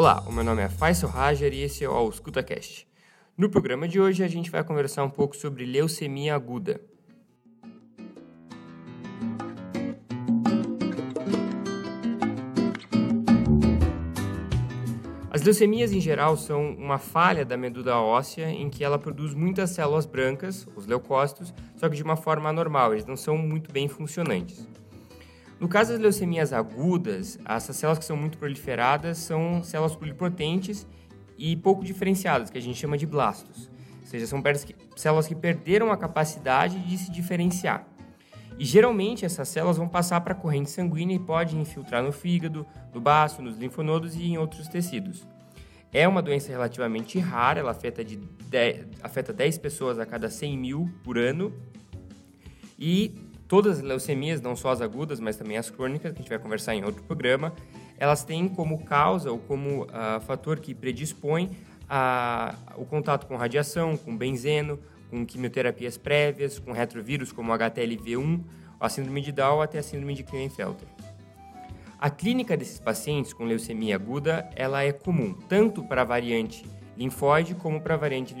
Olá, o meu nome é Faisal Rajar e esse é o EscutaCast. No programa de hoje a gente vai conversar um pouco sobre leucemia aguda. As leucemias em geral são uma falha da medula óssea em que ela produz muitas células brancas, os leucócitos, só que de uma forma anormal, eles não são muito bem funcionantes. No caso das leucemias agudas, essas células que são muito proliferadas são células pluripotentes e pouco diferenciadas, que a gente chama de blastos. Ou seja, são células que perderam a capacidade de se diferenciar. E geralmente essas células vão passar para a corrente sanguínea e podem infiltrar no fígado, no baço, nos linfonodos e em outros tecidos. É uma doença relativamente rara, ela afeta, de 10, afeta 10 pessoas a cada 100 mil por ano. E todas as leucemias, não só as agudas, mas também as crônicas, que a gente vai conversar em outro programa, elas têm como causa ou como uh, fator que predispõe a, o contato com radiação, com benzeno, com quimioterapias prévias, com retrovírus como HTLV1, a síndrome de Down até a síndrome de Klinefelter. A clínica desses pacientes com leucemia aguda, ela é comum, tanto para a variante linfóide como para a variante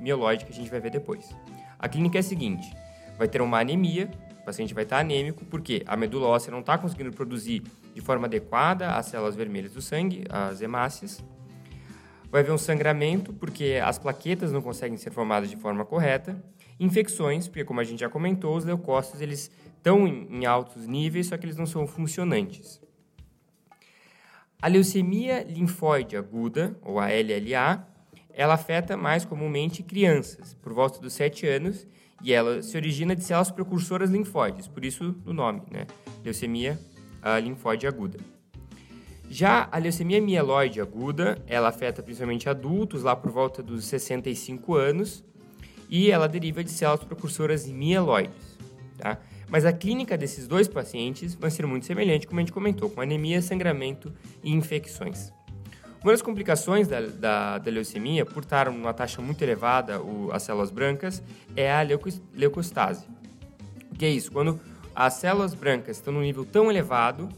mieloide, que a gente vai ver depois. A clínica é a seguinte, vai ter uma anemia, o paciente vai estar anêmico porque a medula óssea não está conseguindo produzir de forma adequada as células vermelhas do sangue, as hemácias. Vai haver um sangramento porque as plaquetas não conseguem ser formadas de forma correta. Infecções, porque como a gente já comentou, os leucócitos eles estão em altos níveis, só que eles não são funcionantes. A leucemia linfóide aguda, ou a LLA, ela afeta mais comumente crianças, por volta dos 7 anos, e ela se origina de células precursoras linfóides, por isso o nome, né? Leucemia linfóide aguda. Já a leucemia mieloide aguda, ela afeta principalmente adultos lá por volta dos 65 anos e ela deriva de células precursoras mieloides, tá? Mas a clínica desses dois pacientes vai ser muito semelhante, como a gente comentou, com anemia, sangramento e infecções. Uma das complicações da, da, da leucemia, por estar numa taxa muito elevada, o, as células brancas, é a leucostase. O que é isso? Quando as células brancas estão num nível tão elevado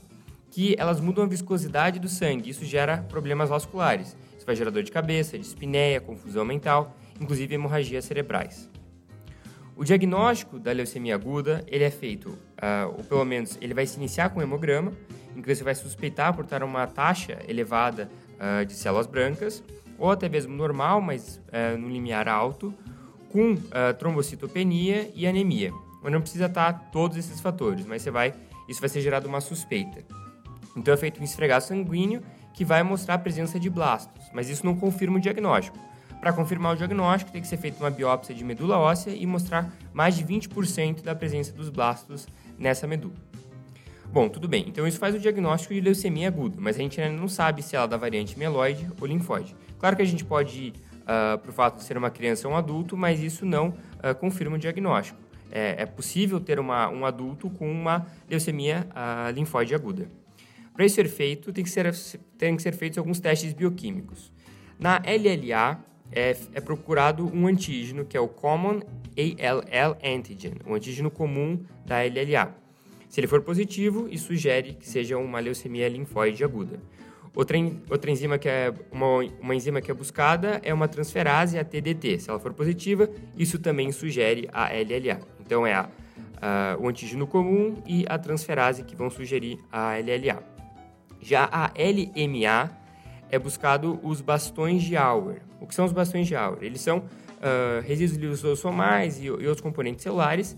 que elas mudam a viscosidade do sangue. Isso gera problemas vasculares. Isso vai gerar dor de cabeça, dispneia, confusão mental, inclusive hemorragias cerebrais. O diagnóstico da leucemia aguda ele é feito, uh, ou pelo menos ele vai se iniciar com um hemograma, em que você vai suspeitar por estar uma taxa elevada uh, de células brancas, ou até mesmo normal, mas uh, no limiar alto, com uh, trombocitopenia e anemia. Mas não precisa estar todos esses fatores, mas você vai, isso vai ser gerado uma suspeita. Então é feito um esfregar sanguíneo que vai mostrar a presença de blastos, mas isso não confirma o diagnóstico. Para confirmar o diagnóstico, tem que ser feita uma biópsia de medula óssea e mostrar mais de 20% da presença dos blastos nessa medula. Bom, tudo bem. Então isso faz o diagnóstico de leucemia aguda, mas a gente ainda não sabe se ela é da variante mieloide ou linfóide. Claro que a gente pode ir uh, para o fato de ser uma criança ou um adulto, mas isso não uh, confirma o diagnóstico. É, é possível ter uma, um adulto com uma leucemia uh, linfóide aguda. Para isso ser feito, tem que ser, tem que ser feitos alguns testes bioquímicos. Na LLA, é, é, procurado um antígeno, que é o Common ALL Antigen, o antígeno comum da LLA. Se ele for positivo, isso sugere que seja uma leucemia linfóide aguda. Outra, outra enzima que é uma, uma enzima que é buscada é uma transferase, a TDT. Se ela for positiva, isso também sugere a LLA. Então é a, a, o antígeno comum e a transferase que vão sugerir a LLA. Já a LMA é buscado os bastões de Auer. O que são os bastões de Auer? Eles são uh, resíduos lisossomais e, e outros componentes celulares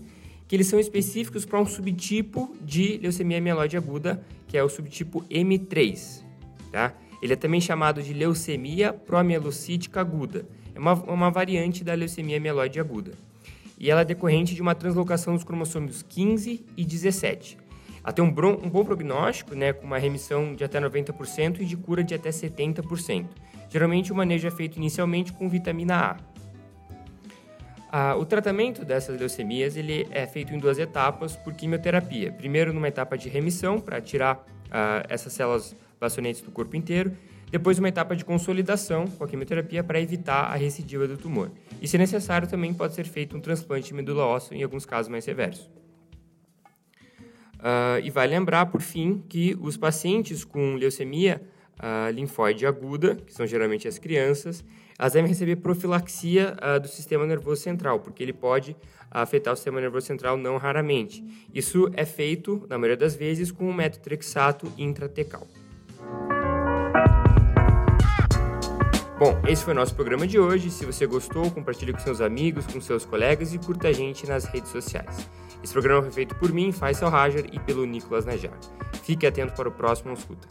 que eles são específicos para um subtipo de leucemia mieloide aguda, que é o subtipo M3. Tá? Ele é também chamado de leucemia promielocítica aguda. É uma, uma variante da leucemia mieloide aguda. E ela é decorrente de uma translocação dos cromossomos 15 e 17. Ela tem um, um bom prognóstico, né, com uma remissão de até 90% e de cura de até 70%. Geralmente o manejo é feito inicialmente com vitamina A. Ah, o tratamento dessas leucemias ele é feito em duas etapas por quimioterapia. Primeiro, numa etapa de remissão, para tirar ah, essas células bastonetes do corpo inteiro. Depois, uma etapa de consolidação com a quimioterapia para evitar a recidiva do tumor. E, se necessário, também pode ser feito um transplante de medula óssea em alguns casos mais severos. Uh, e vai lembrar, por fim, que os pacientes com leucemia uh, linfóide aguda, que são geralmente as crianças, elas devem receber profilaxia uh, do sistema nervoso central, porque ele pode afetar o sistema nervoso central não raramente. Isso é feito, na maioria das vezes, com o metotrexato intratecal. Bom, esse foi o nosso programa de hoje. Se você gostou, compartilhe com seus amigos, com seus colegas e curta a gente nas redes sociais. Esse programa foi feito por mim, Faisal Rajar, e pelo Nicolas Najar. Fique atento para o próximo Escuta.